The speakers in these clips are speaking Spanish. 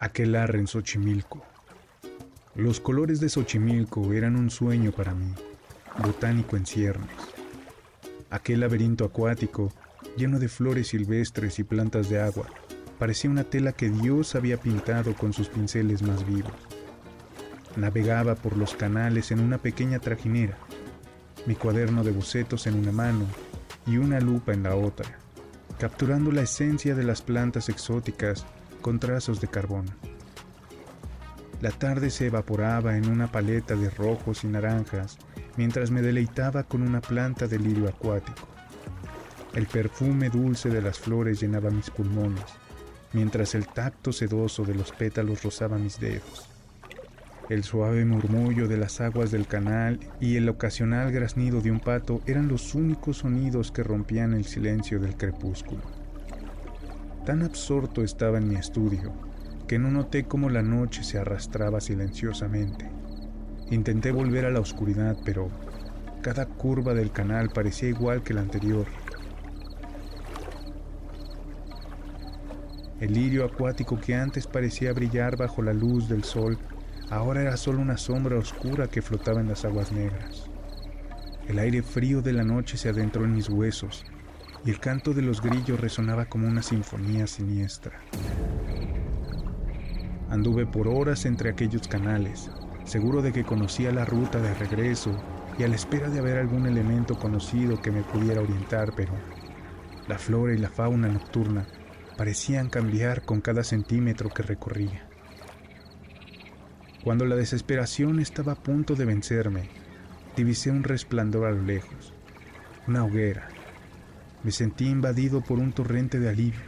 Aquelarre en Xochimilco. Los colores de Xochimilco eran un sueño para mí, botánico en ciernes. Aquel laberinto acuático, lleno de flores silvestres y plantas de agua, parecía una tela que Dios había pintado con sus pinceles más vivos. Navegaba por los canales en una pequeña trajinera, mi cuaderno de bocetos en una mano y una lupa en la otra, capturando la esencia de las plantas exóticas con trazos de carbón. La tarde se evaporaba en una paleta de rojos y naranjas mientras me deleitaba con una planta de lirio acuático. El perfume dulce de las flores llenaba mis pulmones, mientras el tacto sedoso de los pétalos rozaba mis dedos. El suave murmullo de las aguas del canal y el ocasional graznido de un pato eran los únicos sonidos que rompían el silencio del crepúsculo. Tan absorto estaba en mi estudio que no noté cómo la noche se arrastraba silenciosamente. Intenté volver a la oscuridad, pero cada curva del canal parecía igual que la anterior. El lirio acuático que antes parecía brillar bajo la luz del sol Ahora era solo una sombra oscura que flotaba en las aguas negras. El aire frío de la noche se adentró en mis huesos y el canto de los grillos resonaba como una sinfonía siniestra. Anduve por horas entre aquellos canales, seguro de que conocía la ruta de regreso y a la espera de haber algún elemento conocido que me pudiera orientar, pero la flora y la fauna nocturna parecían cambiar con cada centímetro que recorría. Cuando la desesperación estaba a punto de vencerme, divisé un resplandor a lo lejos, una hoguera. Me sentí invadido por un torrente de alivio.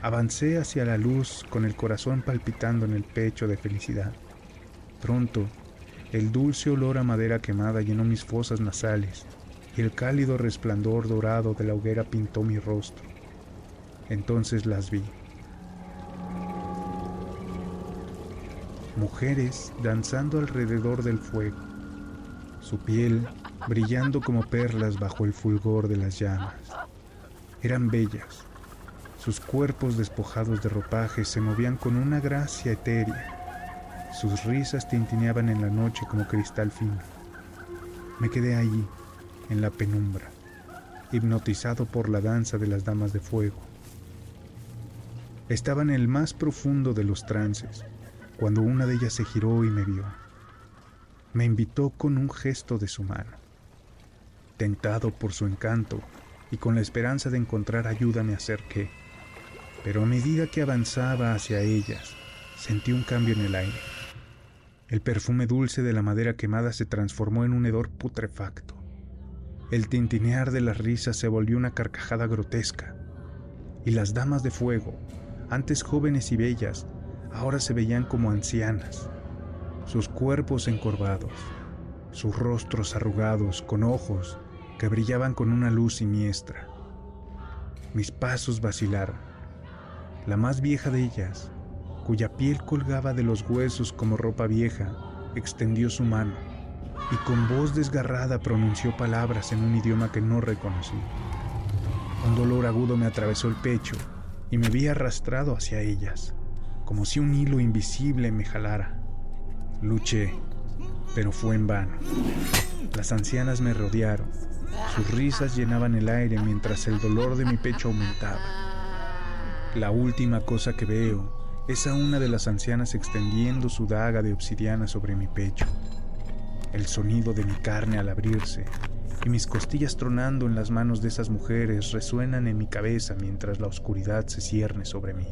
Avancé hacia la luz con el corazón palpitando en el pecho de felicidad. Pronto, el dulce olor a madera quemada llenó mis fosas nasales y el cálido resplandor dorado de la hoguera pintó mi rostro. Entonces las vi. mujeres danzando alrededor del fuego, su piel brillando como perlas bajo el fulgor de las llamas. Eran bellas, sus cuerpos despojados de ropajes se movían con una gracia etérea, sus risas tintineaban en la noche como cristal fino. Me quedé allí, en la penumbra, hipnotizado por la danza de las damas de fuego. Estaba en el más profundo de los trances, cuando una de ellas se giró y me vio. Me invitó con un gesto de su mano. Tentado por su encanto y con la esperanza de encontrar ayuda me acerqué, pero a medida que avanzaba hacia ellas, sentí un cambio en el aire. El perfume dulce de la madera quemada se transformó en un hedor putrefacto. El tintinear de las risas se volvió una carcajada grotesca, y las damas de fuego, antes jóvenes y bellas, ahora se veían como ancianas, sus cuerpos encorvados, sus rostros arrugados con ojos que brillaban con una luz siniestra. Mis pasos vacilaron. La más vieja de ellas, cuya piel colgaba de los huesos como ropa vieja, extendió su mano y con voz desgarrada pronunció palabras en un idioma que no reconocí. Un dolor agudo me atravesó el pecho y me vi arrastrado hacia ellas como si un hilo invisible me jalara. Luché, pero fue en vano. Las ancianas me rodearon. Sus risas llenaban el aire mientras el dolor de mi pecho aumentaba. La última cosa que veo es a una de las ancianas extendiendo su daga de obsidiana sobre mi pecho. El sonido de mi carne al abrirse y mis costillas tronando en las manos de esas mujeres resuenan en mi cabeza mientras la oscuridad se cierne sobre mí.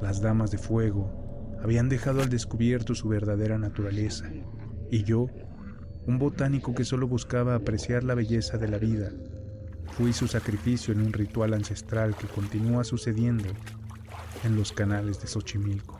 Las damas de fuego habían dejado al descubierto su verdadera naturaleza, y yo, un botánico que solo buscaba apreciar la belleza de la vida, fui su sacrificio en un ritual ancestral que continúa sucediendo en los canales de Xochimilco.